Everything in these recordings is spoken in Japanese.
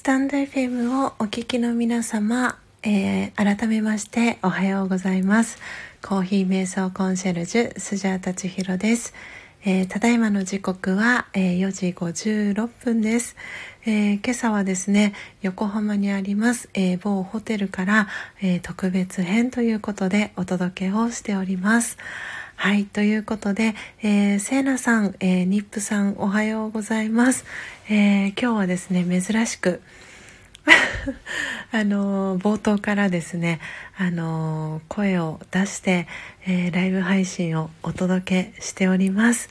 スタンド FM をお聞きの皆様、えー、改めましておはようございます。コーヒー瞑想コンシェルジュ、スジャータチヒロです。えー、ただいまの時刻は、えー、4時56分です、えー、今朝はですね、横浜にあります、え某ホテルから、え特別編ということでお届けをしております。はい。ということで、えー、セーナさん、えー、ニップさん、おはようございます。えー、今日はですね、珍しく、あの冒頭からですね、あの声を出して、えー、ライブ配信をお届けしております。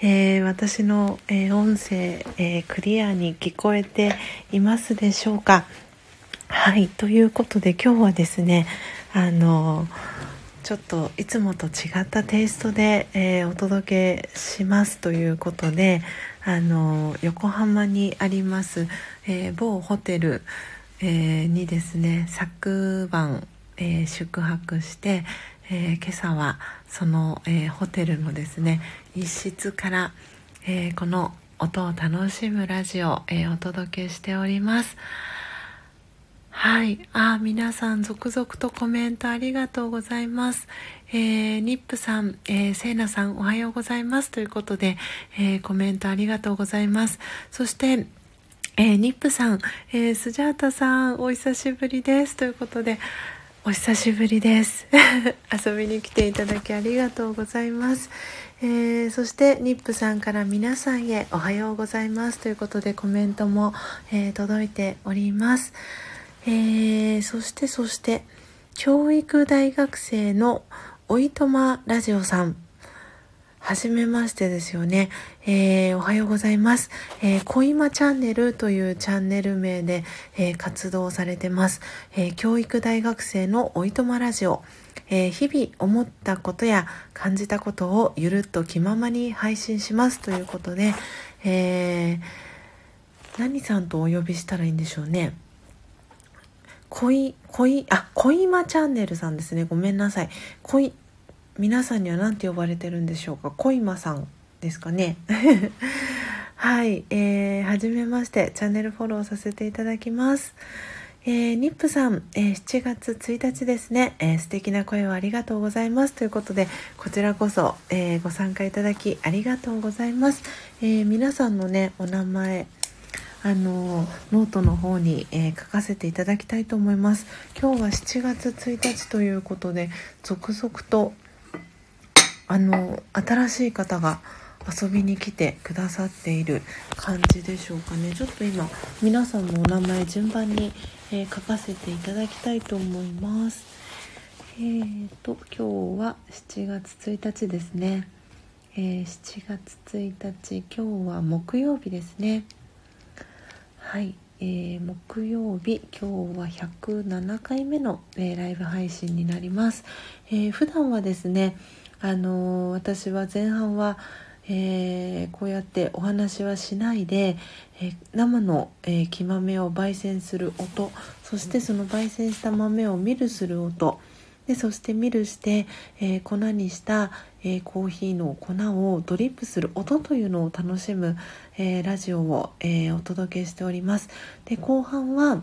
えー、私の、えー、音声、えクリアに聞こえていますでしょうか？はい。ということで今日はですね、あのちょっといつもと違ったテイストで、えー、お届けしますということであの横浜にあります、えー、某ホテル、えー、にですね昨晩、え宿泊して、え今朝はその、えホテルのですね一室から、えこの音を楽しむラジオ、えお届けしております。はい。あ、皆さん続々とコメントありがとうございます。えー、ニップさん、えー、セイナさんおはようございます。ということで、えー、コメントありがとうございます。そして、えー、ニップさん、えー、スジャータさん、お久しぶりです。ということで、お久しぶりです。遊びに来ていただきありがとうございます。えー、そしてニップさんから皆さんへおはようございますということでコメントも、えー、届いております。えー、そしてそして教育大学生のおいとまラジオさんはじめましてですよね。えー、おはようございます。えー、小今チャンネルというチャンネル名で、えー、活動されてます。えー、教育大学生のおいとまラジオ。えー、日々思ったことや感じたことをゆるっと気ままに配信しますということで、えー、何さんとお呼びしたらいいんでしょうね。恋、恋、あ、恋間チャンネルさんですね。ごめんなさい。恋、皆さんには何て呼ばれてるんでしょうか？恋間さんですかね？はい、えー、はじめまして、チャンネルフォローさせていただきます。えー、ニップさん、えー、7月1日ですね、えー、素敵な声をありがとうございますということで、こちらこそ、えー、ご参加いただきありがとうございます。えー、皆さんのね、お名前、あのノートの方に、えー、書かせていただきたいと思います。今日は7月1日ということで続々とあの新しい方が遊びに来てくださっている感じでしょうかね。ちょっと今皆さんのお名前順番に、えー、書かせていただきたいと思います。えーと今日は7月1日ですね、えー、7月1日今日は木曜日ですね。はい、えー、木曜日今日は107回目の、えー、ライブ配信になります、えー、普段はですねあのー、私は前半はえー、こうやってお話はしないで、えー、生の、えー、木豆を焙煎する音そしてその焙煎した豆をミルする音でそしてミルして、え粉にした、えコーヒーの粉をドリップする音というのを楽しむ、えラジオを、えお届けしております。で後半は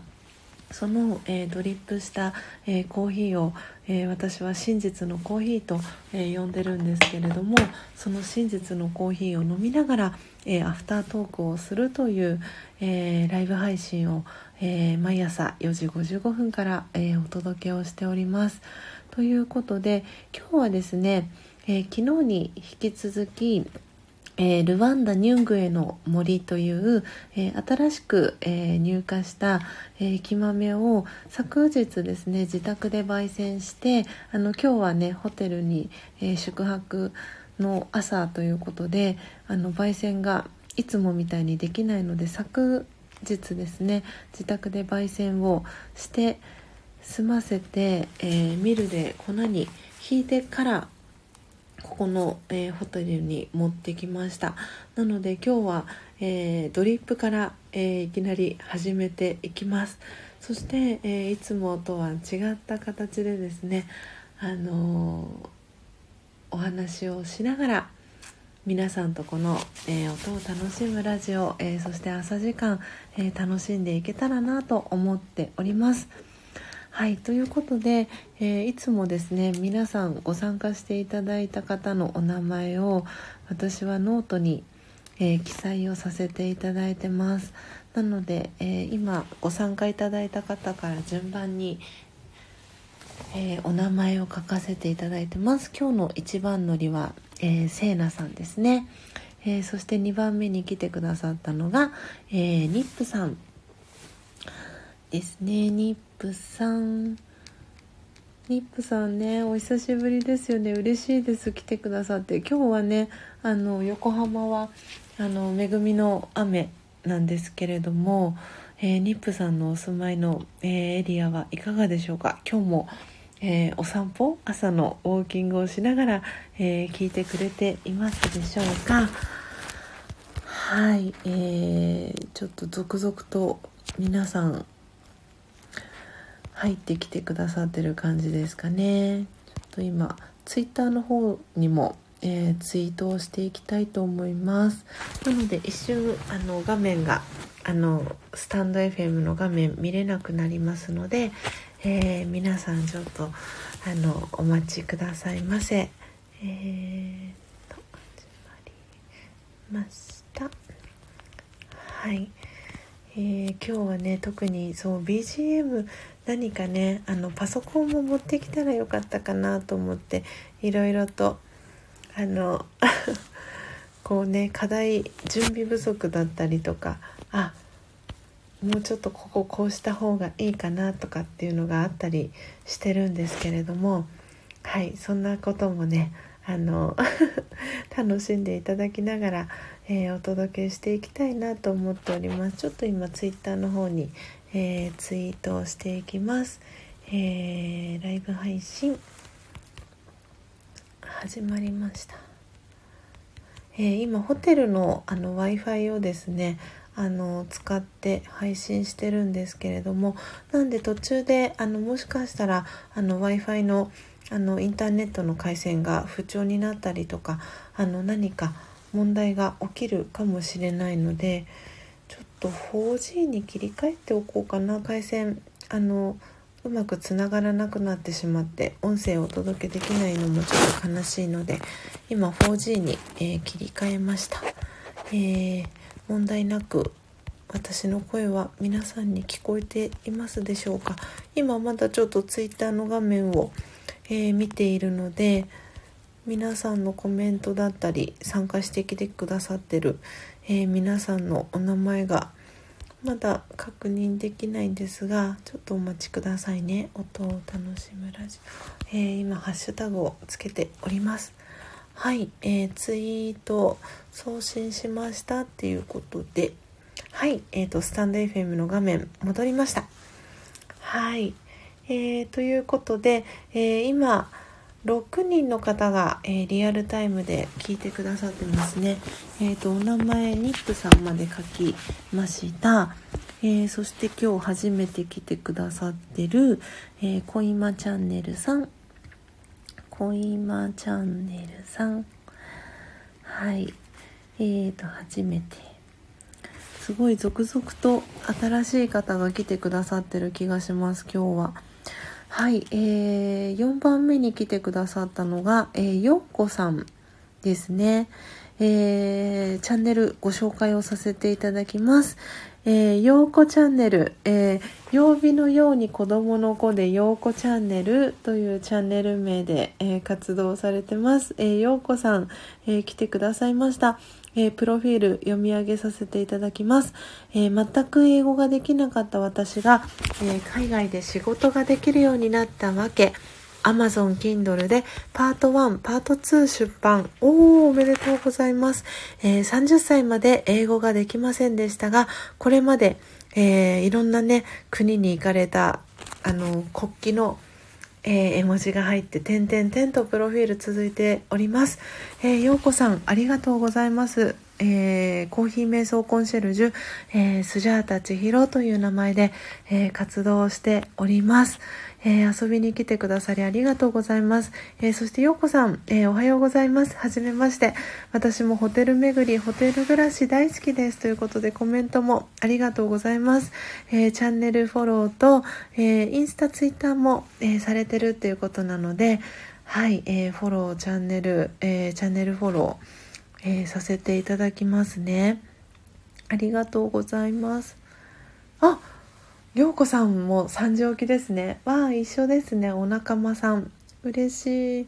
その、えー、ドリップした、えー、コーヒーを、えー、私は真実のコーヒーと、え呼んでるんですけれどもその真実のコーヒーを飲みながら、えアフタートークをするという、えライブ配信を、え毎朝4時55分から、えお届けをしております。ということで今日はですね、え昨日に引き続きえー、ルワンダ・ニュングエの森という、えー、新しく、え、入荷した、え木豆を昨日ですね自宅で焙煎してあの今日はねホテルに、え宿泊の朝ということであの焙煎がいつもみたいにできないので昨日ですね自宅で焙煎をして済ませて、えミルで粉にひいてからここの、えー、ホテルに持ってきましたなので今日は、えー、ドリップから、えー、いきなり始めていきますそして、えいつもとは違った形でですねあのお話をしながら、皆さんとこの、えー、音を楽しむラジオ、えー、そして朝時間、えー、楽しんでいけたらなと思っております。はいということで、えーいつもですね皆さんご参加していただいた方のお名前を私はノートに、え記載をさせていただいてます。なので、え今ご参加いただいた方から順番に、えお名前を書かせていただいてます。今日の一番乗りはえー、せいなさんですね、え、そして2番目に来てくださったのが、え、ニップさん。ですね。ニップさん。ニップさんねお久しぶりですよね。嬉しいです。来てくださって。今日はねあの横浜はあの恵みの雨なんですけれども、えー、ニップさんのお住まいの、えー、エリアはいかがでしょうか？今日もえー、お散歩朝のウォーキングをしながら、え、聞いてくれていますでしょうか？はい、えー、ちょっと続々と皆さん入ってきてくださってる感じですかねちょっと今ツイッターの方にも、えー、ツイートをしていきたいと思いますなので一瞬あの画面があのスタンド FM の画面見れなくなりますので、えー、皆さんちょっとあのお待ちくださいませ。えー、と始まりました。はい。えー、今日はね特にそう BGM 何かねあのパソコンも持ってきたらよかったかなと思っていろいろとあの こうね課題準備不足だったりとかあもうちょっとこここうした方がいいかなとかっていうのがあったりしてるんですけれどもはいそんなこともねあの 楽しんでいただきながら、えー、お届けしていきたいなと思っております。ちょっと今ツイッターの方に、えー、ツイートをしていきます、えー、ライブ配信始まりました、え今ホテルのあの w i f i をですねあの使って配信してるんですけれどもなんで途中であのもしかしたら w i f i のあのインターネットの回線が不調になったりとかあの何か問題が起きるかもしれないのでちょっと 4G に切り替えておこうかな回線あのうまくつながらなくなってしまって音声をお届けできないのもちょっと悲しいので今 4G に、えー、切り替えました。えー問題なく私の声は皆さんに聞こえていますでしょうか今まだちょっと twitter の画面を、えー、見ているので皆さんのコメントだったり参加してきてくださってる、えー、皆さんのお名前がまだ確認できないんですがちょっとお待ちくださいね。音を楽しむラジオ、えー、今ハッシュタグをつけております。はい、えー、ツイート送信しましたっていうことで、はい、えーと、スタンド FM の画面戻りました。はい、えー、ということで、え、今、6人の方が、えー、リアルタイムで聞いてくださってますね。えっ、ー、と、お名前、ニップさんまで書きました。えー、そして今日初めて来てくださってる、えー、コイマチャンネルさん、コイマチャンネルさん。はい。えーと初めて。すごい続々と新しい方が来てくださってる気がします今日は。はい、えー、4番目に来てくださったのが、えー、よっこさんですねえー、チャンネルご紹介をさせていただきます。えー、ようこチャンネル、えー、曜日のように子供の子でようこチャンネルというチャンネル名で、えー、活動されてます。えー、ようこさん、え、来てくださいました。えー、プロフィール読み上げさせていただきます、えー、全く英語ができなかった私が、えー、海外で仕事ができるようになったわけ、Amazon Kindle でパート1、パート2出版。おー、おめでとうございます。えー、30歳まで英語ができませんでしたが、これまで、えー、いろんなね、国に行かれた、あの、国旗のえー、絵文字が入って点々点とプロフィール続いております。えー、ようこさんありがとうございます。えー、コーヒー瞑想コンシェルジュ、えー、スジャータ千尋という名前で、えー、活動しております。えー、遊びに来てくださりありがとうございます。えー、そしてようこさん、えー、おはようございます。はじめまして。私もホテル巡り、ホテル暮らし大好きです。ということでコメントもありがとうございます。えチャンネルフォローと、えインスタ、ツイッターも、えされてるっていうことなので、はい、えフォロー、チャンネル、えチャンネルフォロー、えさせていただきますね。ありがとうございます。あようこさんも3時起きですね。わあ、一緒ですね。お仲間さん。嬉しい。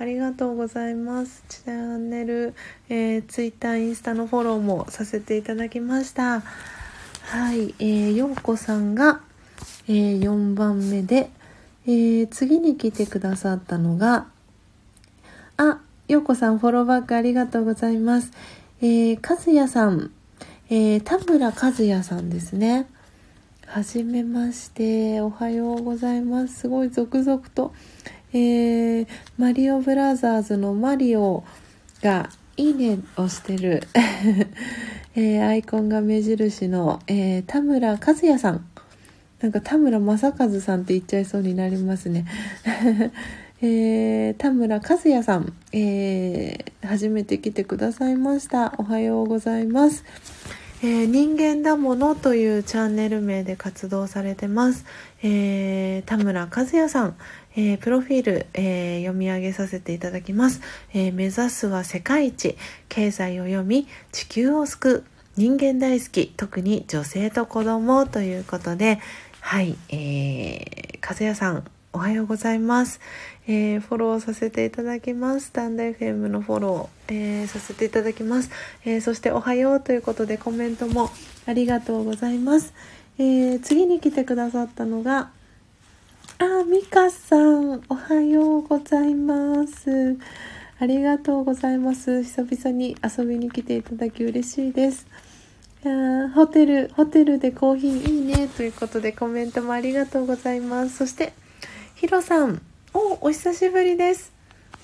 ありがとうございます。チャンネル、えー、ツイッター、インスタのフォローもさせていただきました。はい、えー、ようこさんが、えー、4番目で、えー、次に来てくださったのが、あ、ようこさんフォローバックありがとうございます。えー、かずやさん、えー、田村和也さんですね。はじめまして。おはようございます。すごい続々と。えー、マリオブラザーズのマリオがいいねをしてる、えー、アイコンが目印の、えー、田村和也さん。なんか田村正和さんって言っちゃいそうになりますね。えー、田村和也さん、えー、初めて来てくださいました。おはようございます。えー、人間だものというチャンネル名で活動されてます。えー、田村和也さん、えー、プロフィール、え読み上げさせていただきます、え目指すは世界一、経済を読み、地球を救う、人間大好き、特に女性と子供ということで、はい、えー、和也さん、おはようございます。えー、フォローさせていただきます。スタンド FM のフォロー、えー、させていただきます、えー、そしておはようということでコメントもありがとうございます。え次に来てくださったのが、あ、ミカさん、おはようございます。ありがとうございます。久々に遊びに来ていただき嬉しいです。いやホテル、ホテルでコーヒーいいねということでコメントもありがとうございます。そして、ヒロさん、お、お久しぶりです。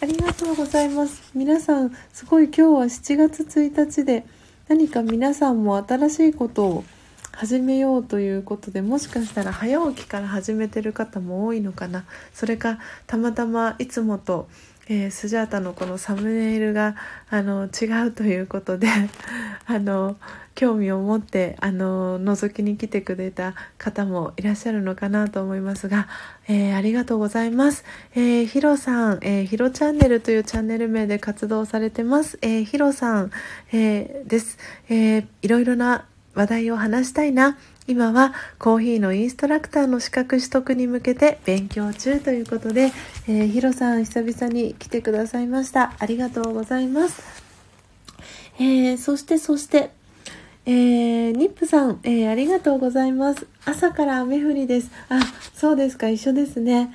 ありがとうございます。皆さん、すごい今日は7月1日で、何か皆さんも新しいことを始めようということでもしかしたら早起きから始めてる方も多いのかなそれかたまたまいつもとえー、スジャータのこのサムネイルがあの違うということで あの興味を持ってあの覗きに来てくれた方もいらっしゃるのかなと思いますが、えー、ありがとうございます。えー、ヒロさん、えー、ヒロチャンネルというチャンネル名で活動されてます。えー、ヒロさん、えー、です、えー。いろいろな話題を話したいな。今はコーヒーのインストラクターの資格取得に向けて勉強中ということで、えー、ヒロさん久々に来てくださいました。ありがとうございます。えー、そしてそして、えー、ニップさん、えー、ありがとうございます。朝から雨降りです。あ、そうですか、一緒ですね。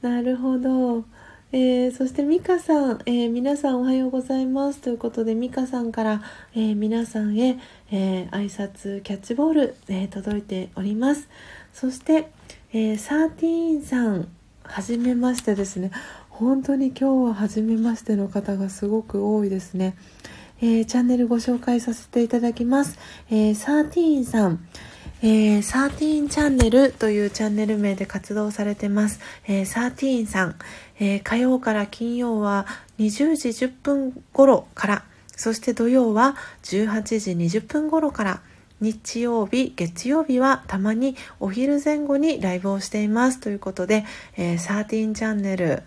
なるほど。えー、そしてミカさん、えー、皆さんおはようございますということでミカさんから、えー、皆さんへ、え挨拶キャッチボール、え届いておりますそして、えー、サーティーンさんはじめましてですね本当に今日は初めましての方がすごく多いですね、えチャンネルご紹介させていただきます、えサーティーンさん。えー、サーティーンチャンネルというチャンネル名で活動されてます。えー、サーティーンさん、えー、火曜から金曜は20時10分頃から、そして土曜は18時20分頃から、日曜日、月曜日はたまにお昼前後にライブをしています。ということで、えー、サーティーンチャンネル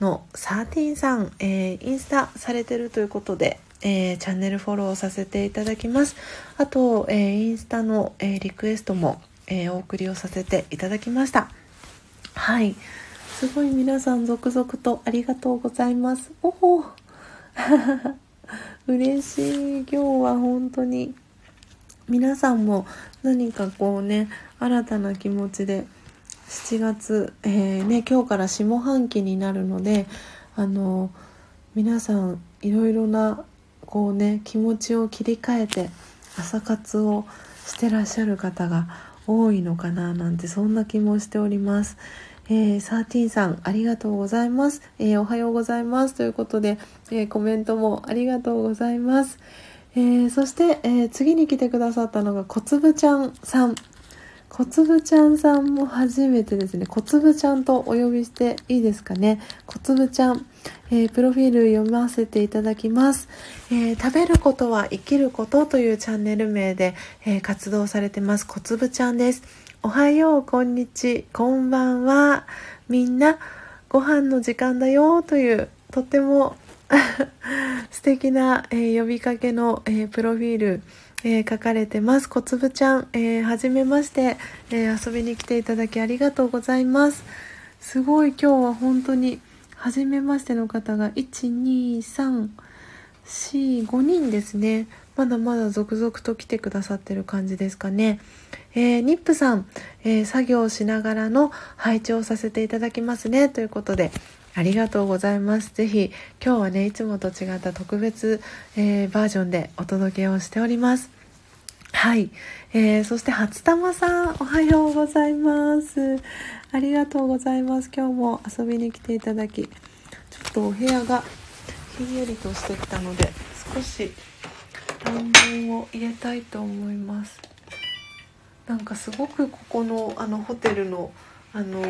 のサーティーンさん、えー、インスタされてるということで、えー、チャンネルフォローさせていただきます。あと、えー、インスタの、えー、リクエストも、えお送りをさせていただきました。はい。すごい皆さん続々とありがとうございます。おお 嬉しい。今日は本当に皆さんも何かこうね、新たな気持ちで7月、えー、ね、今日から下半期になるので、あの、皆さんいろいろなこうね気持ちを切り替えて朝活をしてらっしゃる方が多いのかななんてそんな気もしております。えー、サーティンさん、ありがとうございます。えー、おはようございます。ということで、えー、コメントもありがとうございます。えー、そして、えー、次に来てくださったのが小粒ちゃんさん小粒ちゃんさんも初めてですね。小粒ちゃんとお呼びしていいですかね。小粒ちゃん、えー、プロフィール読ませていただきます、え食べることは生きることというチャンネル名で、え活動されてます。小粒ちゃんです。おはようこんにち。こんばんは。みんなご飯の時間だよというとっても 素敵な、えー、呼びかけの、えー、プロフィール、えー、書かれてます。小粒ちゃん、えー、はめまして、え遊びに来ていただきありがとうございます。すごい今日は本当に、はじめましての方が、1、2、3、4、5人ですね。まだまだ続々と来てくださってる感じですかね。えー、ニップさん、えー、作業しながらの配置をさせていただきますね。ということで、ありがとうございます。ぜひ、今日はね、いつもと違った特別、えー、バージョンでお届けをしております。はい。えー、そして、初玉さん、おはようございます。ありがとうございます。今日も遊びに来ていただき、ちょっとお部屋がひんやりとしてきたので、少し暖房を入れたいと思います。なんかすごくここのあのホテルのあの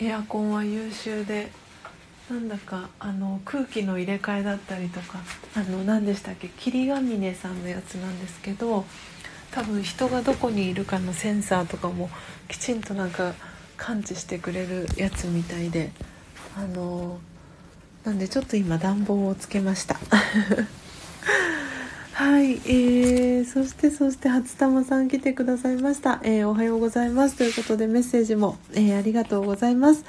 エアコンは優秀でなんだかあの空気の入れ替えだったりとかあの何でしたっけ？霧ヶ峰さんのやつなんですけど多分人がどこにいるかのセンサーとかもきちんとなんか感知してくれるやつみたいであのなんでちょっと今暖房をつけました。はい、えー、そしてそして初玉さん来てくださいました、えー、おはようございます。ということでメッセージも、えー、ありがとうございます、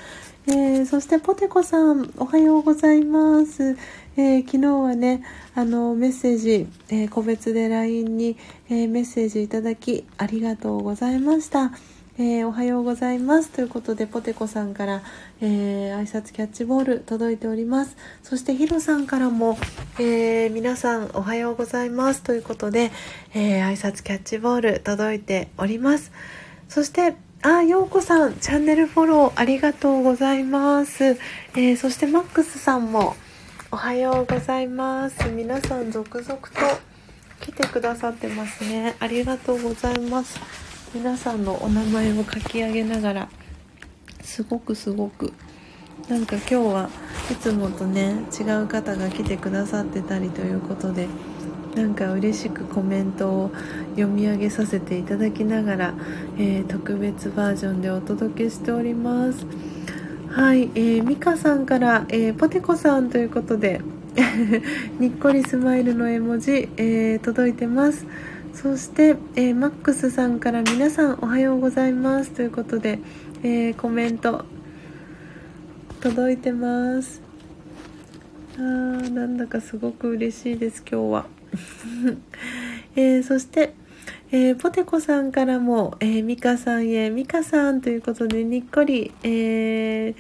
えー、そしてポテコさんおはようございます、え昨日はねあのメッセージ、え個別で LINE に、えメッセージいただきありがとうございました。えー、おはようございます。ということでポテコさんから、えー、挨拶キャッチボール届いております。そしてヒロさんからも、えー、皆さんおはようございます。ということで、え挨拶キャッチボール届いております。そしてあ、ようこさん、チャンネルフォローありがとうございます。えー、そしてマックスさんもおはようございます。皆さん続々と来てくださってますね。ありがとうございます。皆さんのお名前を書き上げながらすごくすごくなんか今日はいつもとね違う方が来てくださってたりということでなんか嬉しくコメントを読み上げさせていただきながら、えー、特別バージョンでお届けしておりますはい、えー、ミカさんから、えー、ポテコさんということで にっこりスマイルの絵文字、えー、届いてます。そして、えー、マックスさんから皆さんおはようございます。ということで、えー、コメント届いてます。あーなんだかすごく嬉しいです今日は、えー、そして、えー、ポテコさんからも、えー、ミカさんへミカさんということでにっこり、え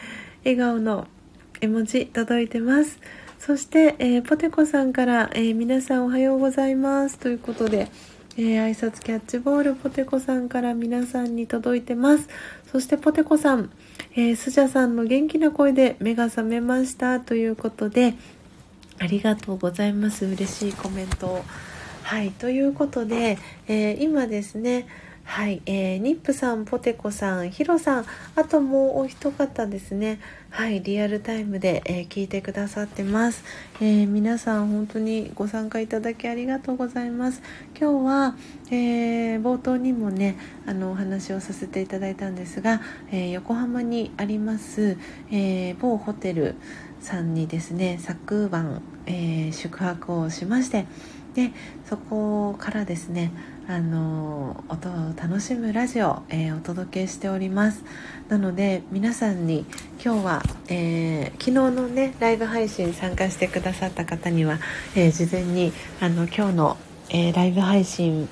笑顔の絵文字届いてますそして、えポテコさんから、え皆さんおはようございますということで、えー、挨拶キャッチボールポテコさんから皆さんに届いてます。そしてポテコさん、えー、スジャさんの元気な声で目が覚めましたということで、ありがとうございます。嬉しいコメントを。はい、ということで、えー、今ですね、はい、えー、ニップさん、ポテコさん、ヒロさん、あともうお一方ですね、はい、リアルタイムで、えー、聞いてくださってます、えー、皆さん本当にご参加いただきありがとうございます。今日は、えー、冒頭にもね、あのお話をさせていただいたんですが、え横浜にあります、え某ホテルさんにですね、昨晩、え宿泊をしまして、でそこからですねあの音を楽しむラジオ、えー、お届けしております。なので皆さんに今日は、えー、昨日のねライブ配信参加してくださった方には、えー、事前にあの今日の、えライブ配信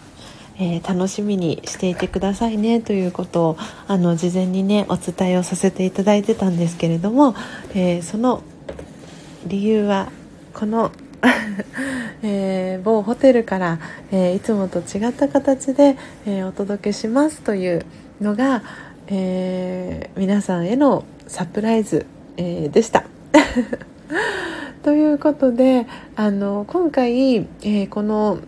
えー、楽しみにしていてくださいねということをあの事前にねお伝えをさせていただいてたんですけれども、えー、その理由はこの えー、某ホテルから、えー、いつもと違った形で、えー、お届けしますというのが、え皆さんへのサプライズ、えでした。ということであの今回、えこの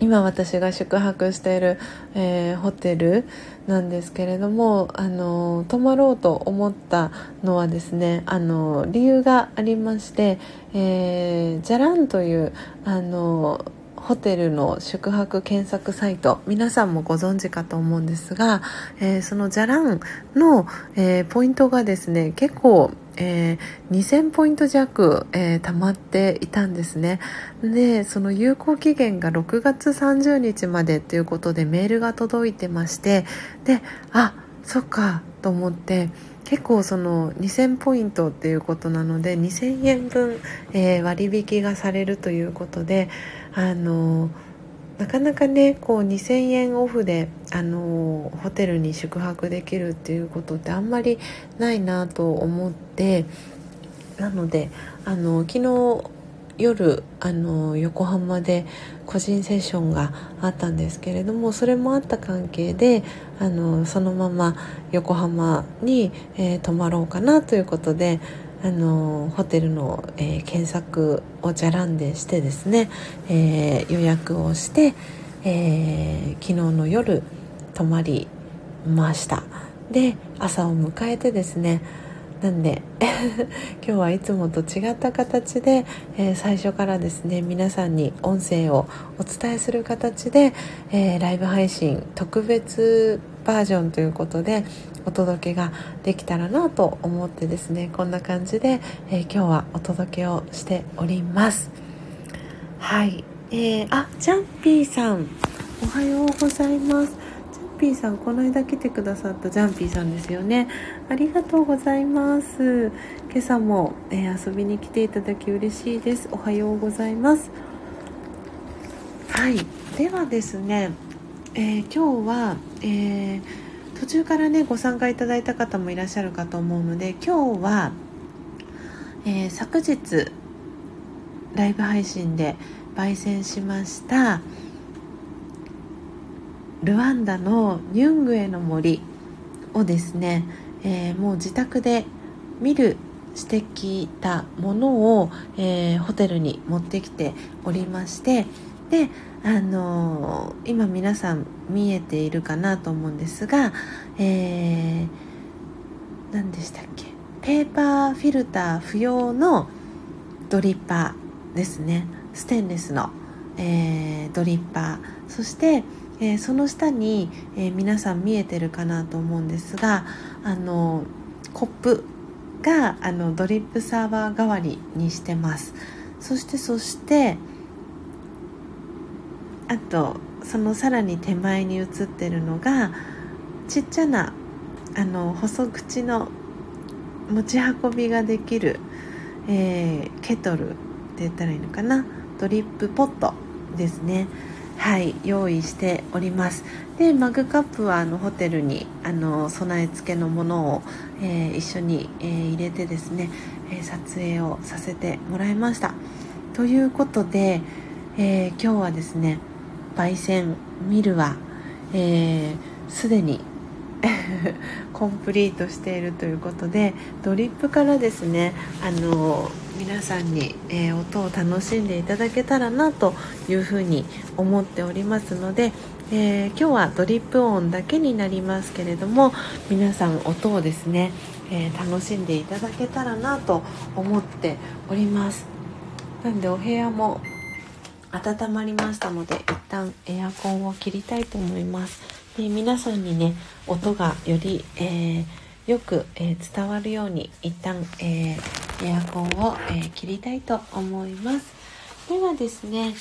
今私が宿泊している、え、ホテルなんですけれどもあの泊まろうと思ったのはですねあの理由がありまして、えー、じゃらんというあのホテルの宿泊検索サイト皆さんもご存知かと思うんですが、えー、そのじゃらんの、えー、ポイントがですね結構えー、2000ポイント弱、えー、貯まっていたんですね。でその有効期限が6月30日までということでメールが届いてましてであそっかと思って結構その2000ポイントっていうことなので2000円分、えー、割引がされるということであのなかなかねこう2000円オフであのホテルに宿泊できるっていうことってあんまりないなと思ってなのであの昨日夜あの横浜で個人セッションがあったんですけれどもそれもあった関係であのそのまま横浜に、えー、泊まろうかなということであのホテルの、えー、検索をじゃらんでしてですね、えー、予約をして、えー、昨日の夜泊まりました。で朝を迎えてですねなんで 今日はいつもと違った形で、えー、最初からですね皆さんに音声をお伝えする形で、えー、ライブ配信特別バージョンということでお届けができたらなと思ってですねこんな感じで、えー、今日はお届けをしております。はいえー、あジャンピーさんおはようございます。ジャンピーさんこの間来てくださったジャンピーさんですよね。ありがとうございます。今朝も、えー、遊びに来ていただき嬉しいです。おはようございます。はいではですね、えー、今日は、えー途中からねご参加いただいた方もいらっしゃるかと思うので今日は、えー、昨日ライブ配信で焙煎しましたルワンダのニュングエの森をですね、えー、もう自宅で見るしてきたものを、えー、ホテルに持ってきておりましてであの、今皆さん見えているかなと思うんですが、えー、何でしたっけ？ペーパーフィルター不要のドリッパーですね。ステンレスの、えー、ドリッパー。そして、えー、その下に、えー、皆さん見えてるかなと思うんですがあのコップがあのドリップサーバー代わりにしてます。そしてそしてあとそのさらに手前に写ってるのがちっちゃなあの細口の持ち運びができる、えー、ケトルって言ったらいいのかな？ドリップポットですね。はい用意しております。でマグカップはあのホテルにあの備え付けのものを、えー、一緒に、えー、入れてですね、え撮影をさせてもらいました。ということで、え今日はですね焙煎ミルはすで、えー、に コンプリートしているということでドリップからですねあの皆さんに、えー、音を楽しんでいただけたらなというふうに思っておりますので、えー、今日はドリップ音だけになりますけれども皆さん音をですね、えー、楽しんでいただけたらなと思っております。なんでお部屋も温まりましたので一旦エアコンを切りたいと思います。で皆さんにね音がより、えー、よく、えー、伝わるように一旦、えー、エアコンを、え切りたいと思います。ではですね、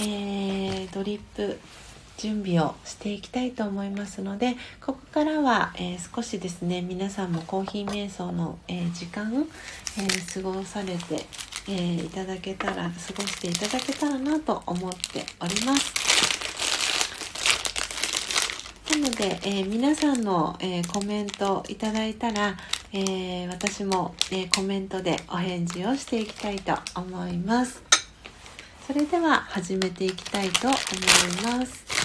えドリップ準備をしていきたいと思いますのでここからは、えー、少しですね皆さんもコーヒー瞑想の、えー、時間、えー、過ごされて、えいただけたら過ごしていただけたらなと思っております。なので、え皆さんの、えコメントいただいたら、え私も、えコメントでお返事をしていきたいと思います。それでは始めていきたいと思います。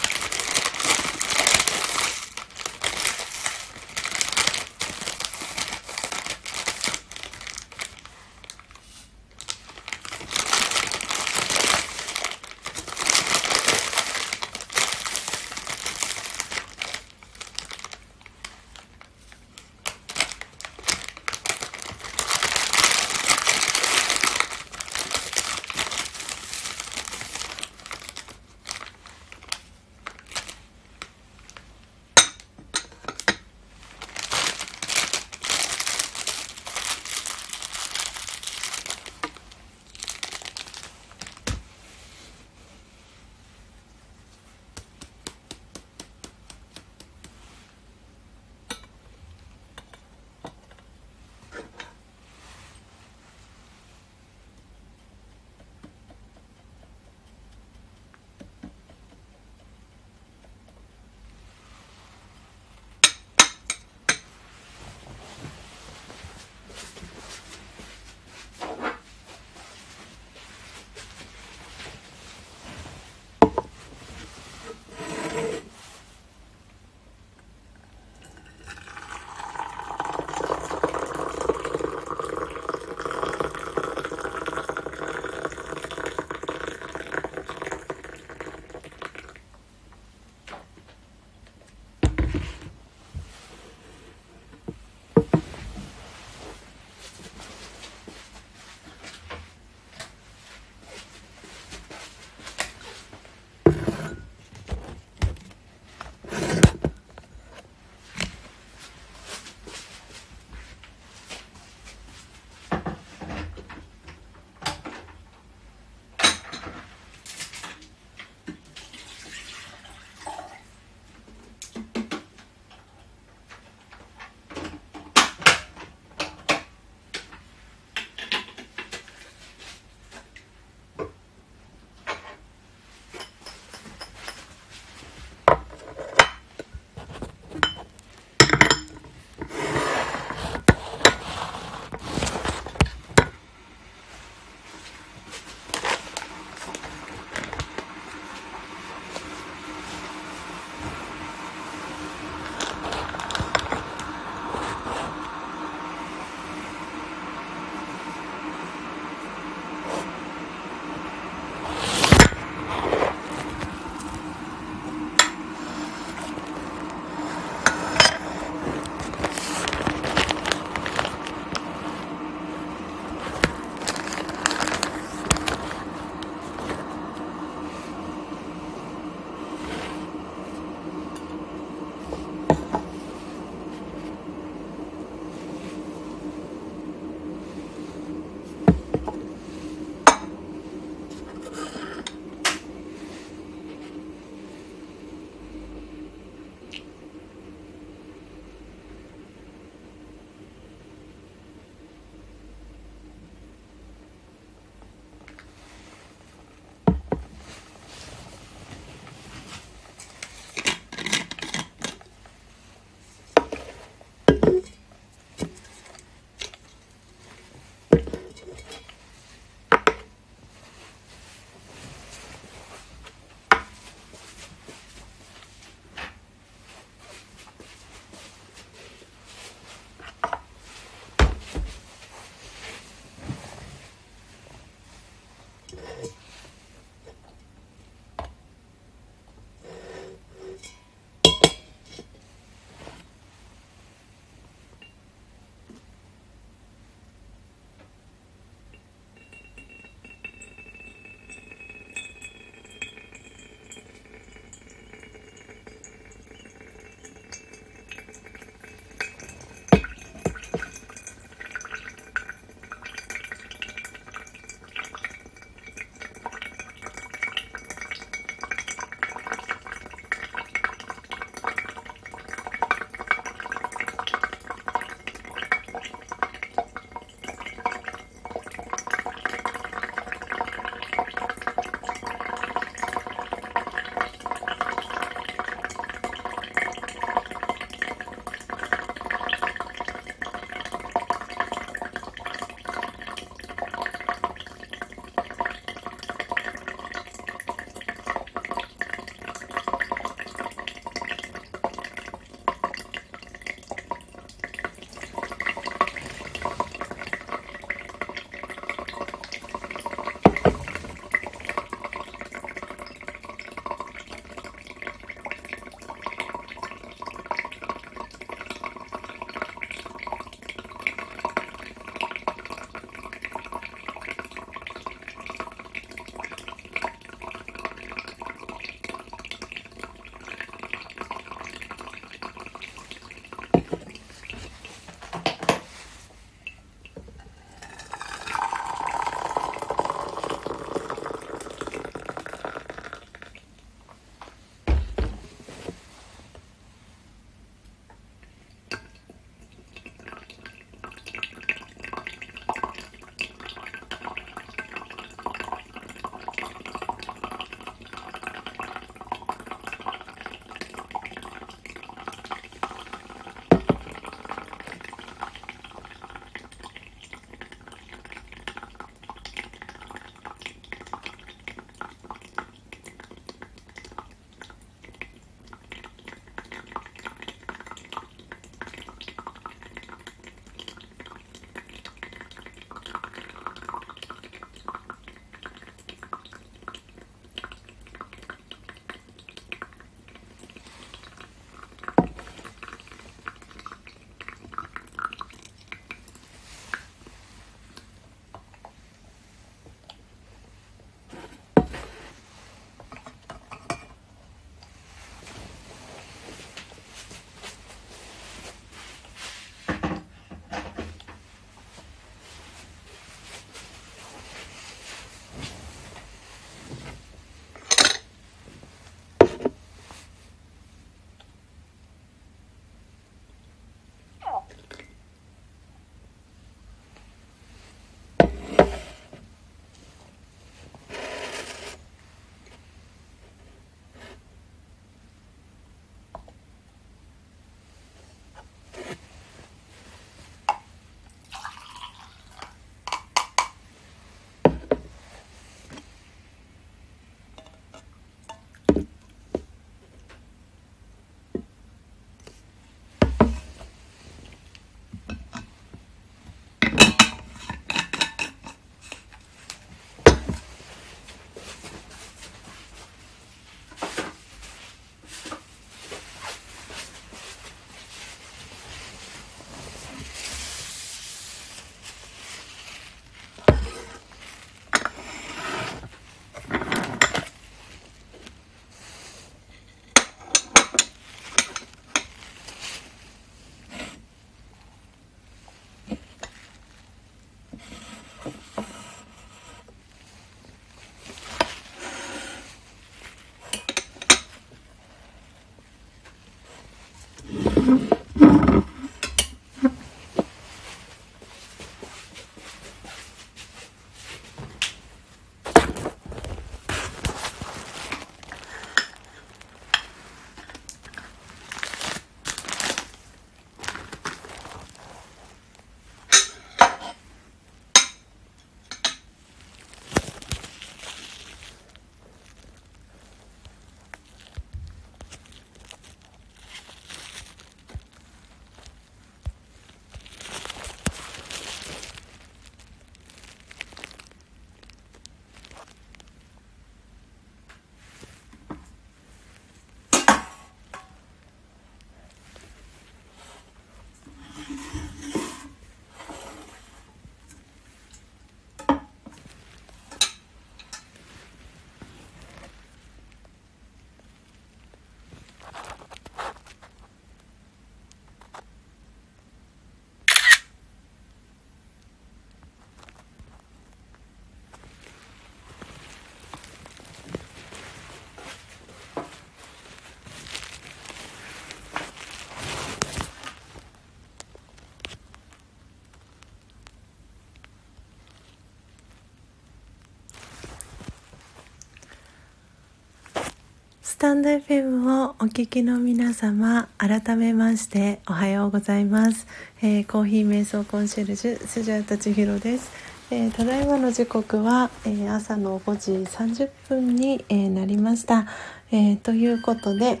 タンド FM をお聞きの皆様改めましておはようございます、えー、コーヒー瞑想コンシェルジュスジャータチヒロです、えー、ただいまの時刻は、えー、朝の5時30分に、えなりました、えということで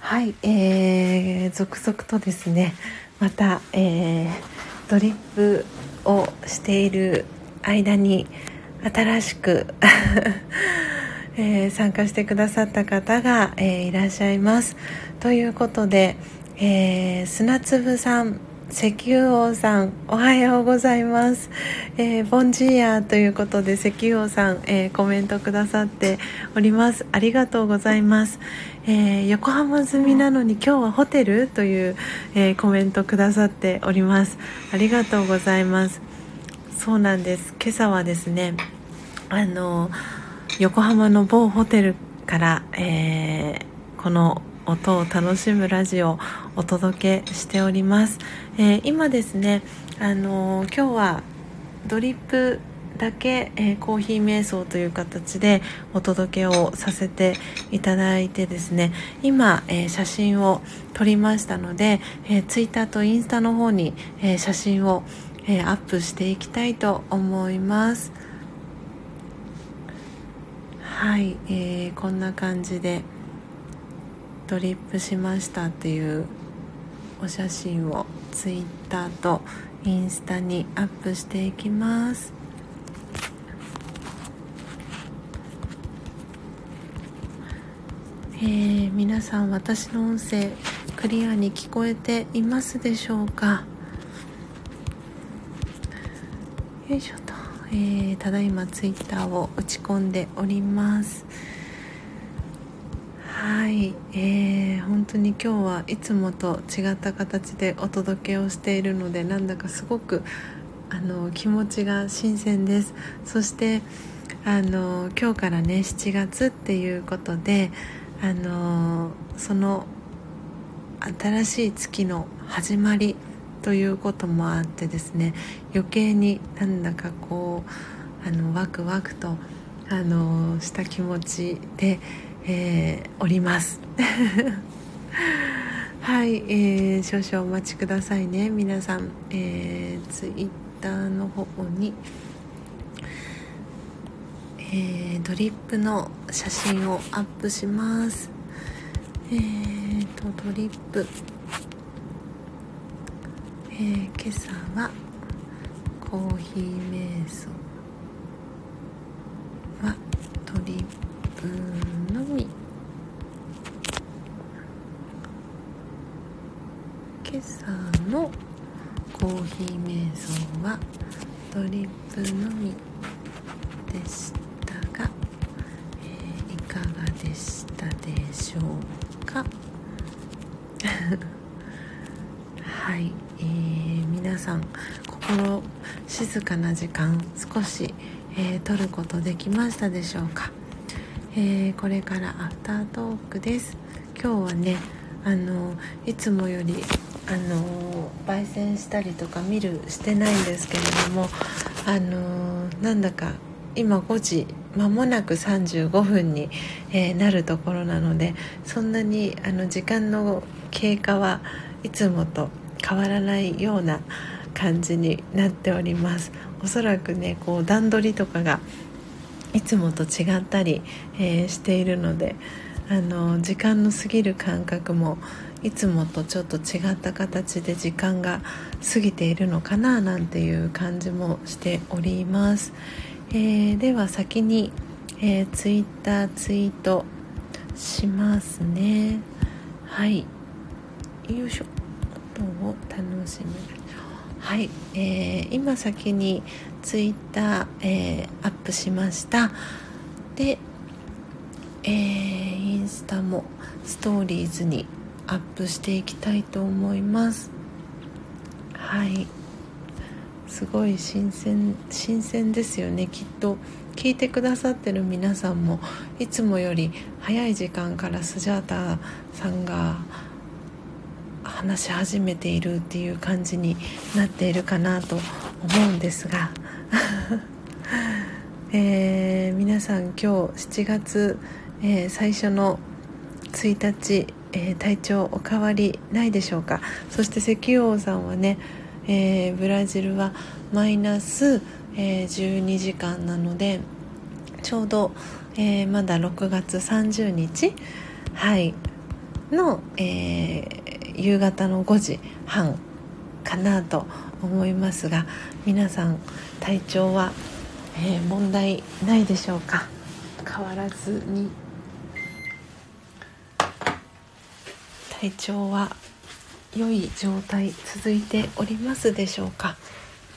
はい、えー、続々とですねまた、えドリップをしている間に新しく えー、参加してくださった方が、えー、いらっしゃいます。ということで、えー、砂粒さん石油王さんおはようございます、えー、ボンジーヤということで石油王さん、えー、コメントくださっております。ありがとうございます、えー、横浜済みなのに今日はホテルという、えコメントくださっております。ありがとうございます。そうなんです。今朝はですねあの横浜の某ホテルから、えー、この音を楽しむラジオをお届けしております、えー、今ですねあのー、今日はドリップだけ、えー、コーヒー瞑想という形でお届けをさせていただいてですね今、えー、写真を撮りましたので、えー、ツイッターとインスタの方に、え写真を、えアップしていきたいと思います。はい、えー、こんな感じでドリップしましたっていうお写真をツイッターとインスタにアップしていきます。えー、皆さん私の音声クリアに聞こえていますでしょうか？よいしょ。えー、ただいまツイッターを打ち込んでおります。はい、えー、本当に今日はいつもと違った形でお届けをしているのでなんだかすごくあの気持ちが新鮮です。そしてあの今日からね7月っていうことであのその新しい月の始まりということもあってですね余計になんだかこうあのワクワクとあのした気持ちで、えー、おります。はい、えー、少々お待ちくださいね。皆さん、えー、ツイッターの方に、えー、ドリップの写真をアップします。えーとドリップ。えー、今朝はコーヒー瞑想はトリップのみ。今朝のコーヒー瞑想はトリップのみでしたが、えー、いかがでしたでしょうかはい皆さん心静かな時間少し、えー、取ることできましたでしょうか、えー、これからアフタートークです。今日はねあのいつもよりあの焙煎したりとか見るしてないんですけれどもあのなんだか今5時間もなく35分に、えー、なるところなのでそんなにあの時間の経過はいつもと変わらないような感じになっております。おそらくねこう段取りとかがいつもと違ったり、えー、しているのであの時間の過ぎる感覚もいつもとちょっと違った形で時間が過ぎているのかななんていう感じもしております、えー、では先に、えー、ツイッターツイートしますね。はい。よいしょ。を楽しむ。はい、えー、今先にツイッター、えー、アップしました。で、えー、インスタもストーリーズにアップしていきたいと思います。はい。すごい新鮮新鮮ですよね。きっと聞いてくださってる皆さんもいつもより早い時間からスジャータさんが話し始めているっていう感じになっているかなと思うんですが、えー、皆さん今日7月、えー、最初の、1日、えー、体調お変わりないでしょうか？そして石油王さんはね、え、ブラジルはマイナス、え、12時間なのでちょうど、え、まだ6月30日？はい。の、え、夕方の5時半かなと思いますが皆さん体調は、えー、問題ないでしょうか？変わらずに体調は良い状態続いておりますでしょうか？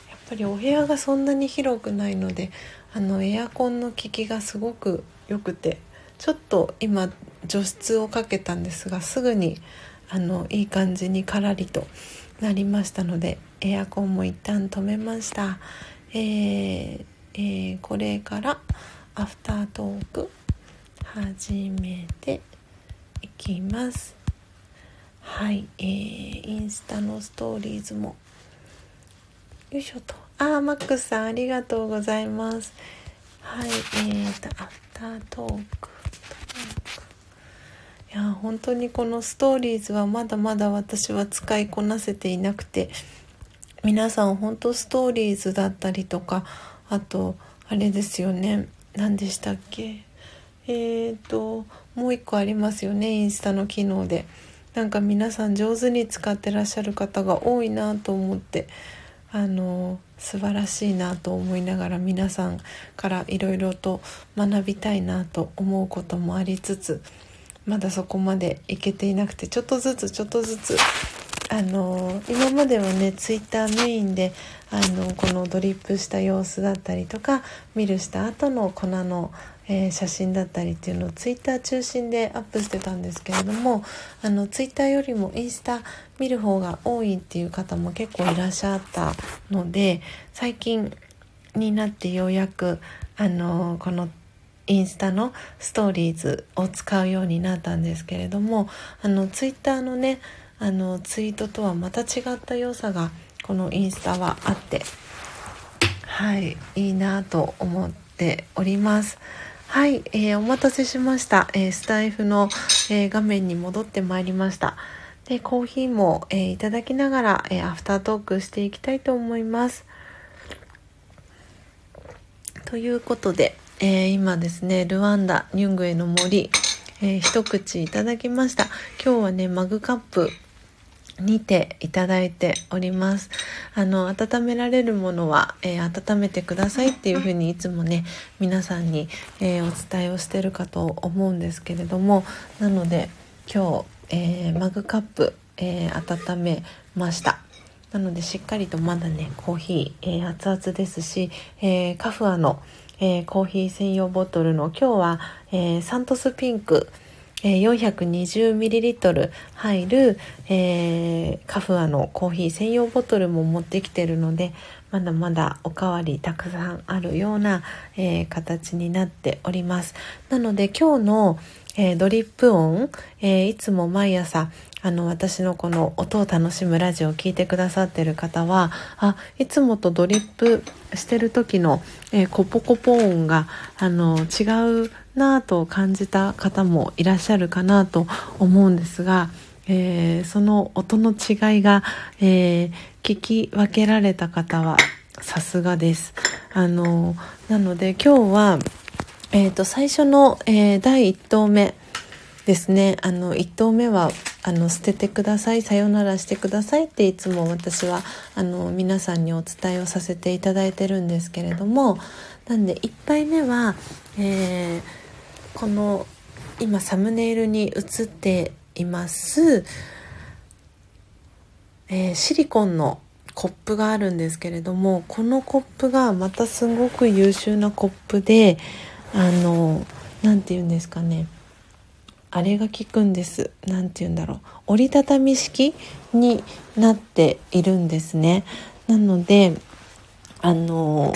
やっぱりお部屋がそんなに広くないのであのエアコンの効きがすごく良くてちょっと今除湿をかけたんですがすぐにあのいい感じにカラリとなりましたのでエアコンも一旦止めました、えーえー、これからアフタートーク始めていきます。はい、えー、インスタのストーリーズもよいしょと。あーマックスさんありがとうございます。はいえーとアフタートーク。いや本当にこのストーリーズはまだまだ私は使いこなせていなくて皆さん本当ストーリーズだったりとかあとあれですよね。何でしたっけ？えーともう一個ありますよねインスタの機能で。なんか皆さん上手に使ってらっしゃる方が多いなと思ってあの素晴らしいなと思いながら皆さんからいろいろと学びたいなと思うこともありつつまだそこまでいけていなくてちょっとずつちょっとずつあの今まではねツイッターメインであのこのドリップした様子だったりとかミルした後の粉の、えー、写真だったりっていうのをツイッター中心でアップしてたんですけれどもあのツイッターよりもインスタ見る方が多いっていう方も結構いらっしゃったので最近になってようやくあのこのインスタのストーリーズを使うようになったんですけれどもあのツイッターのねあのツイートとはまた違った良さがこのインスタはあってはいいいなと思っております。はい、えー、お待たせしました、えー、スタイフの、えー、画面に戻ってまいりました。でコーヒーも、えいただきながら、えアフタートークしていきたいと思います。ということでえー、今ですねルワンダニュングエの森、えー、一口いただきました。今日はねマグカップにていただいております。あの温められるものは、えー、温めてくださいっていうふうにいつもね皆さんに、え、お伝えをしてるかと思うんですけれどもなので今日、え、マグカップ、え温めました。なのでしっかりとまだねコーヒー、え熱々ですし、えカフアのえー、コーヒー専用ボトルの今日は、えー、サントスピンク、えー、420ml 入る、えー、カフアのコーヒー専用ボトルも持ってきてるのでまだまだおかわりたくさんあるような、えー、形になっております。なので今日の、えー、ドリップ音、えー、いつも毎朝あの私のこの音を楽しむラジオを聴いてくださってる方はあいつもとドリップしてる時の、えー、コポコポ音があの違うなぁと感じた方もいらっしゃるかなと思うんですが、えー、その音の違いが、えー、聞き分けられた方はさすがです。あのなので今日は、えーと、最初の、えー、第1投目ですね。あの1投目はあの捨ててくださいさよならしてくださいっていつも私はあの皆さんにお伝えをさせていただいてるんですけれどもなんで1杯目は、えー、この今サムネイルに映っています、えー、シリコンのコップがあるんですけれどもこのコップがまたすごく優秀なコップであの何て言うんですかね。あれが効くんです。何て言うんだろう。折りたたみ式になっているんですね。なのであの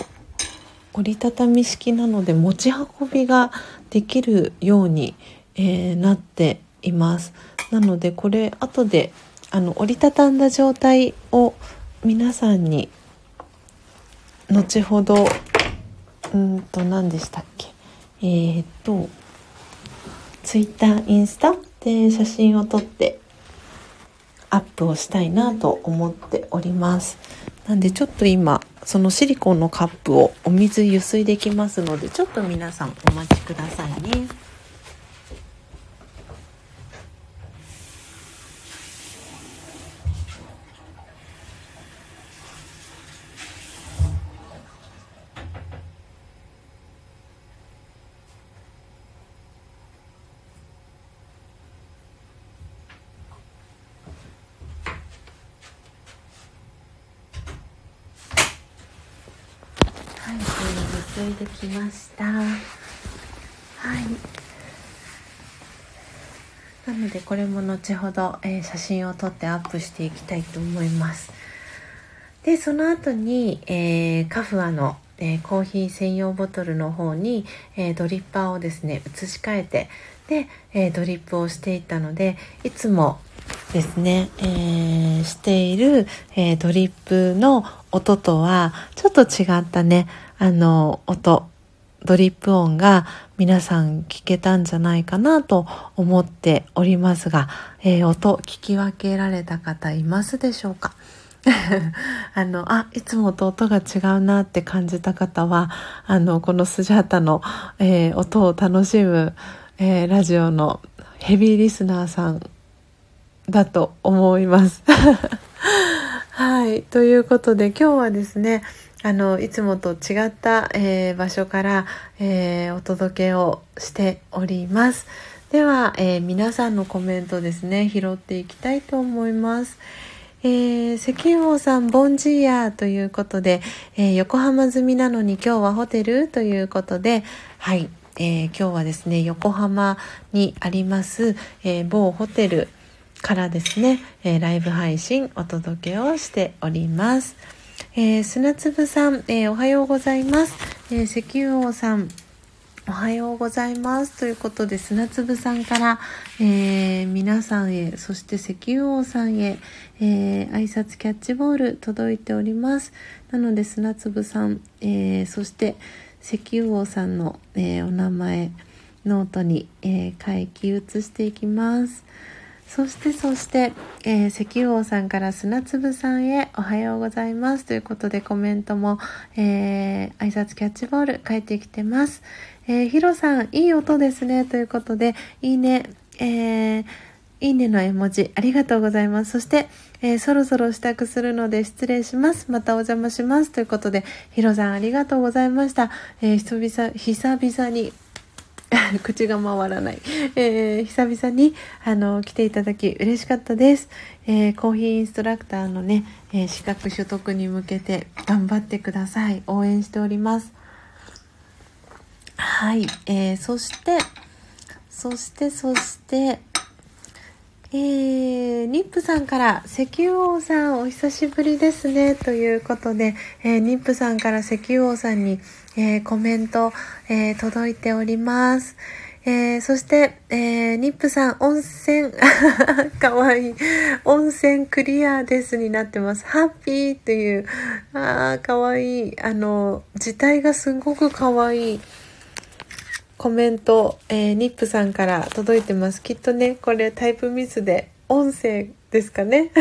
折りたたみ式なので持ち運びができるように、えー、なっています。なのでこれ後であの折りたたんだ状態を皆さんに後ほどうんと何でしたっけ？えー、っとツイッターインスタで写真を撮ってアップをしたいなと思っております。なんでちょっと今そのシリコンのカップをお水ゆすいできますのでちょっと皆さんお待ちくださいね。注いできました。はい。なのでこれも後ほど、えー、写真を撮ってアップしていきたいと思います。でその後に、えー、カフアの、えー、コーヒー専用ボトルの方に、えドリッパーをですね移し替えてで、えドリップをしていったのでいつもですね、えしている、えドリップの音とはちょっと違ったねあの音ドリップ音が皆さん聞けたんじゃないかなと思っておりますが、えー、音聞き分けられた方いますでしょうか？あの、あ、いつもと音が違うなって感じた方は、あの、このスジャータの、えー、音を楽しむ、えー、ラジオのヘビーリスナーさんだと思います。はい。ということで今日はですね、あのいつもと違った、えー、場所から、えー、お届けをしておりますでは、えー、皆さんのコメントですね拾っていきたいと思いますえー、石油王さん、ボンジーヤーということで、えー、横浜済みなのに今日はホテルということで、はい、えー、今日はですね、横浜にあります、え某ホテルからですね、えライブ配信お届けをしております。えー、砂粒さん、えー、おはようございます。えー、石油王さん、おはようございます。ということで、砂粒さんから、えー、皆さんへ、そして石油王さんへ、えー、挨拶キャッチボール届いております。なので、砂粒さん、えー、そして石油王さんの、えお名前、ノートに、え書き写していきます。そしてそして、えー、石油王さんから砂粒さんへおはようございますということでコメントも、えー、挨拶キャッチボール返ってきてます。えー、ヒロさん、いい音ですねということで、いいね、えー、いいねの絵文字、ありがとうございます。そして、えー、そろそろ支度するので失礼します。またお邪魔します。ということで、ヒロさんありがとうございました。えー、久々、久々に 口が回らない、えー、久々にあの来ていただき嬉しかったです、えー、コーヒーインストラクターのね、えー、資格取得に向けて頑張ってください。応援しております。はい、えー、そしてそしてそしてえー、ニップさんから石油王さんお久しぶりですね。ということで、えー、ニップさんから石油王さんに、えー、コメント、え届いております。えそして、えニップさん、温泉、かわいい。温泉クリアですになってます。ハッピーっていう、あー、かわいい。あの、字体がすごくかわいい。コメント、えー、ニップさんから届いてます。きっとね、これタイプミスで音声ですかね。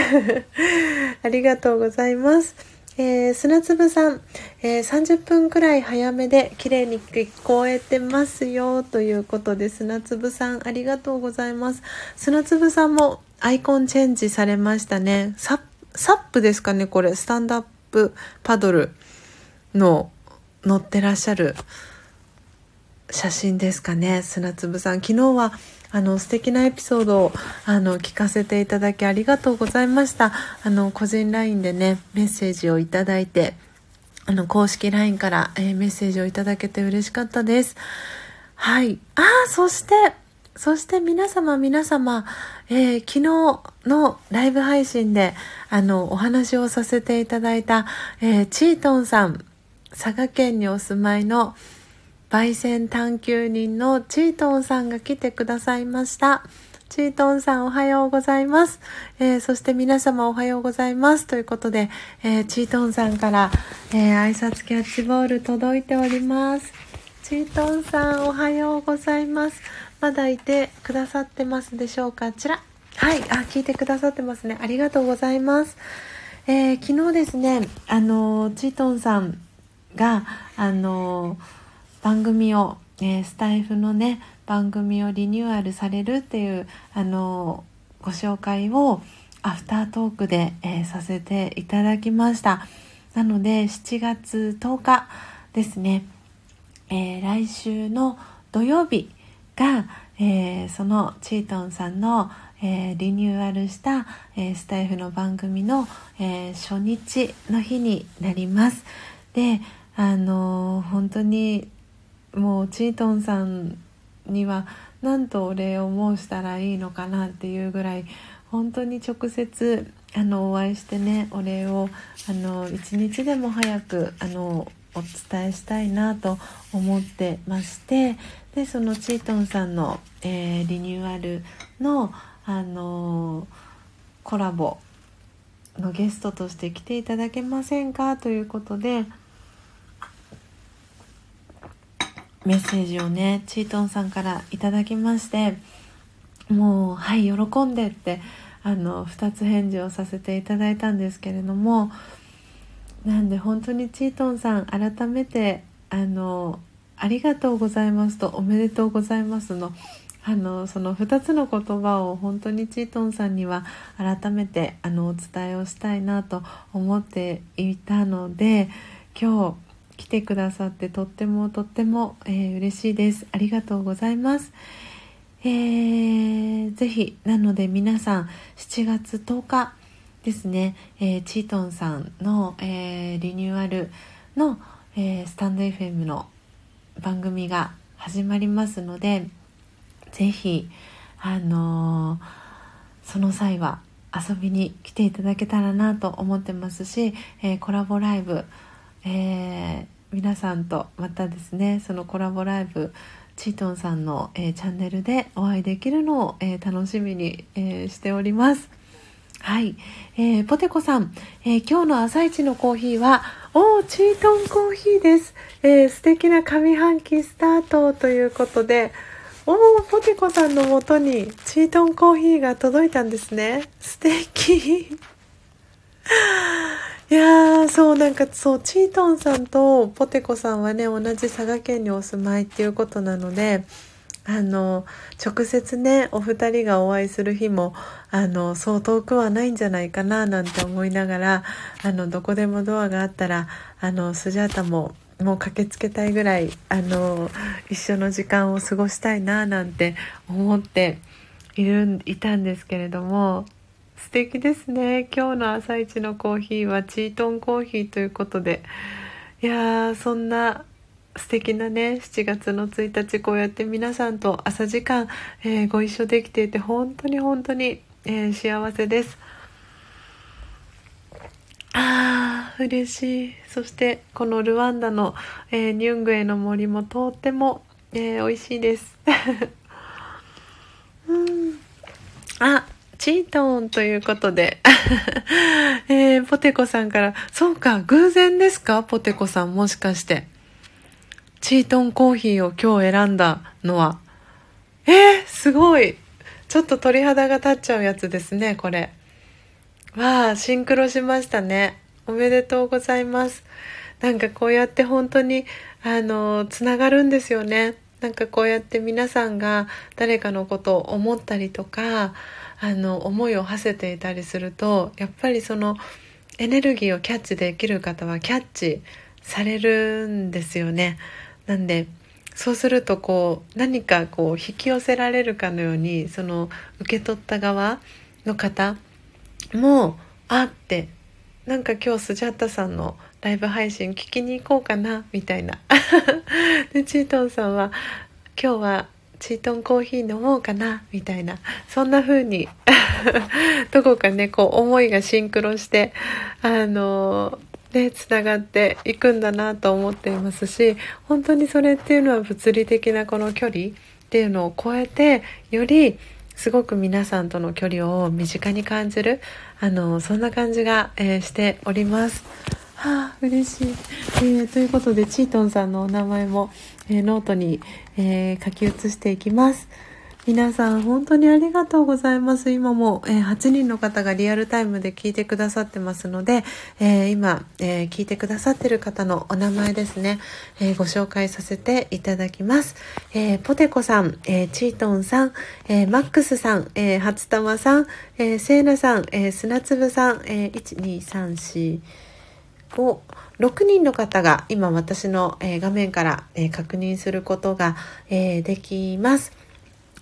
ありがとうございます。えー、砂粒さん、えー、30分くらい早めで綺麗に聞こえてますよということで砂粒さんありがとうございます。砂粒さんもアイコンチェンジされましたね。サップですかねこれ。スタンドアップパドルの乗ってらっしゃる写真ですかね。砂粒さん昨日はあの素敵なエピソードをあの聞かせていただきありがとうございました。あの個人 LINE でねメッセージをいただいてあの公式 LINE から、えー、メッセージをいただけて嬉しかったです。はい。ああそしてそして皆様皆様、えー、昨日のライブ配信であのお話をさせていただいた、えー、チートンさん佐賀県にお住まいの焙煎探求人のチートンさんが来てくださいました。チートンさんおはようございます。えー、そして皆様おはようございます。ということで、えー、チートンさんから、えー、挨拶キャッチボール届いております。チートンさんおはようございます。まだいてくださってますでしょうか？ちら。はい。あ、聞いてくださってますね。ありがとうございます。え、昨日ですね、あの、チートンさんが、あの、番組を、えー、スタイフのね、番組をリニューアルされるっていう、あの、ご紹介をアフタートークで、えー、させていただきました。なので、7月10日ですね、えー、来週の土曜日が、えー、そのチートンさんの、えー、リニューアルした、えー、スタイフの番組の、え初日の日になります。で、あの本当にもうチートンさんには何とお礼を申したらいいのかなっていうぐらい本当に直接あのお会いしてねお礼をあの一日でも早くあのお伝えしたいなと思ってましてでそのチートンさんの、えー、リニューアルの、あのー、コラボのゲストとして来ていただけませんか？ということでメッセージをねチートンさんからいただきましてもうはい喜んでってあの2つ返事をさせていただいたんですけれどもなんで本当にチートンさん改めてあのありがとうございますとおめでとうございますのあのその2つの言葉を本当にチートンさんには改めてあのお伝えをしたいなと思っていたので今日来てくださってとってもとっても、えー、嬉しいです。ありがとうございます、えー、ぜひなので皆さん7月10日ですね、えー、チートンさんの、えー、リニューアルの、えー、スタンド FM の番組が始まりますのでぜひあのその際は遊びに来ていただけたらなと思ってますし、えコラボライブ、え皆さんとまたですねそのコラボライブチートンさんの、えチャンネルでお会いできるのを、え楽しみに、えしております。はい。えー、ポテコさん、えー、今日の朝一のコーヒーは、おー、チートンコーヒーです。えー、素敵な上半期スタートということで、おー、ポテコさんのもとにチートンコーヒーが届いたんですね。素敵。いやー、そう、なんかそう、チートンさんとポテコさんはね、同じ佐賀県にお住まいっていうことなので、あの直接ねお二人がお会いする日もあのそう遠くはないんじゃないかななんて思いながらあのどこでもドアがあったらあのスジャータももう駆けつけたいぐらいあの一緒の時間を過ごしたいななんて思っているいたんですけれども素敵ですね。今日の朝一のコーヒーはチートンコーヒーということで。いやーそんな素敵なね7月の1日こうやって皆さんと朝時間、えー、ご一緒できていて本当に本当に、えー、幸せです。あー嬉しい。そしてこのルワンダの、えー、ニュングエの森もとっても、えー、美味しいです。うん。あチートンということで、えー、ポテコさんから、そうか、偶然ですか？ポテコさん、もしかして。チートンコーヒーを今日選んだのは。えー、すごいちょっと鳥肌が立っちゃうやつですね、これ。わあ、シンクロしましたね。おめでとうございます。なんかこうやって本当に、あの、つながるんですよね。なんかこうやって皆さんが誰かのことを思ったりとか、あの、思いを馳せていたりすると、やっぱりそのエネルギーをキャッチできる方はキャッチされるんですよね。なんでそうするとこう何かこう引き寄せられるかのようにその受け取った側の方もあってなんか今日スジャッタさんのライブ配信聞きに行こうかなみたいな でチートンさんは今日はチートンコーヒー飲もうかなみたいなそんな風に どこかねこう思いがシンクロしてあのね、つながっていくんだなと思っていますし本当にそれっていうのは物理的なこの距離っていうのを超えてよりすごく皆さんとの距離を身近に感じるあのそんな感じが、えー、しております。はあ、嬉しい、えー、ということでチートンさんのお名前も、えー、ノートに、え書き写していきます。皆さん本当にありがとうございます。今も、えー、8人の方がリアルタイムで聞いてくださってますので、えー、今、えー、聞いてくださってる方のお名前ですね、えご紹介させていただきます。えポテコさん、えチートンさん、えマックスさん、え初玉さん、えセーナさん、え砂粒さん、え1、2、3、4、5、6人の方が今私の、え画面から、え確認することが、えできます。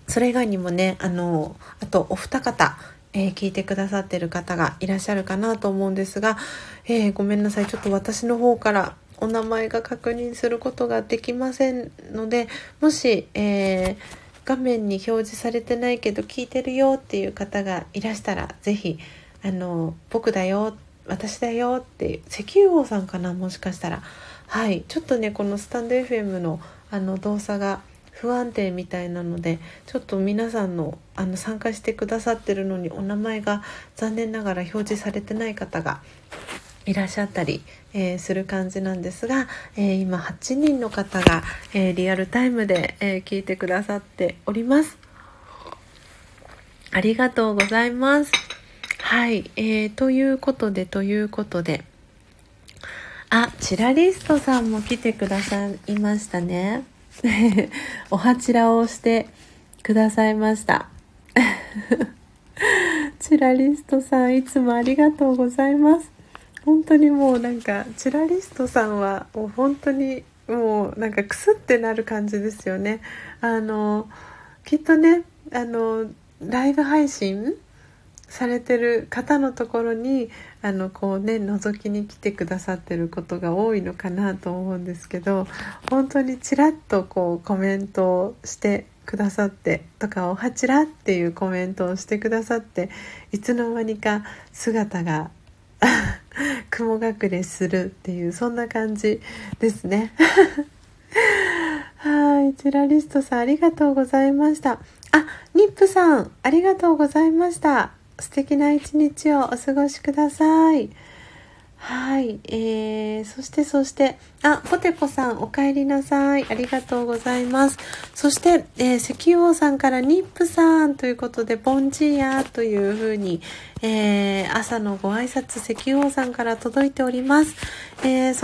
それ以外にもねあのあとお二方え、聞いてくださってる方がいらっしゃるかなと思うんですが、えー、ごめんなさいちょっと私の方からお名前が確認することができませんのでもし、えー、画面に表示されてないけど聞いてるよっていう方がいらしたら是非あの僕だよって私だよって石油王さんかなもしかしたらはいちょっとねこのスタンド FM のあの動作が不安定みたいなのでちょっと皆さんのあの参加してくださってるのにお名前が残念ながら表示されてない方がいらっしゃったり、えー、する感じなんですが、えー、今8人の方が、えー、リアルタイムで、え聞いてくださっております。ありがとうございます。はい、えー、ということでということであチラリストさんも来てくださいましたね。おはちらをしてくださいました。チラリストさん、いつもありがとうございます。本当にもうなんか、チラリストさんはもう本当にもうなんかクスってなる感じですよね。あの、きっとね、あの、ライブ配信されてる方のところにあのこうね覗きに来てくださってることが多いのかなと思うんですけど本当にちらっとこうコメントをしてくださってとか「おはちら」っていうコメントをしてくださっていつの間にか姿が 雲隠れするっていうそんな感じですね。はい、チラリストさんありがとうございました。あ、ニップさんありがとうございました。素敵な一日をお過ごしください。はい、えー、そしてそして、あ、ポテコさんお帰りなさい。ありがとうございます。そして、えー、石油王さんからニップさんということで、ボンジーヤというふうに、えー、朝のご挨拶石油王さんから届いております。えー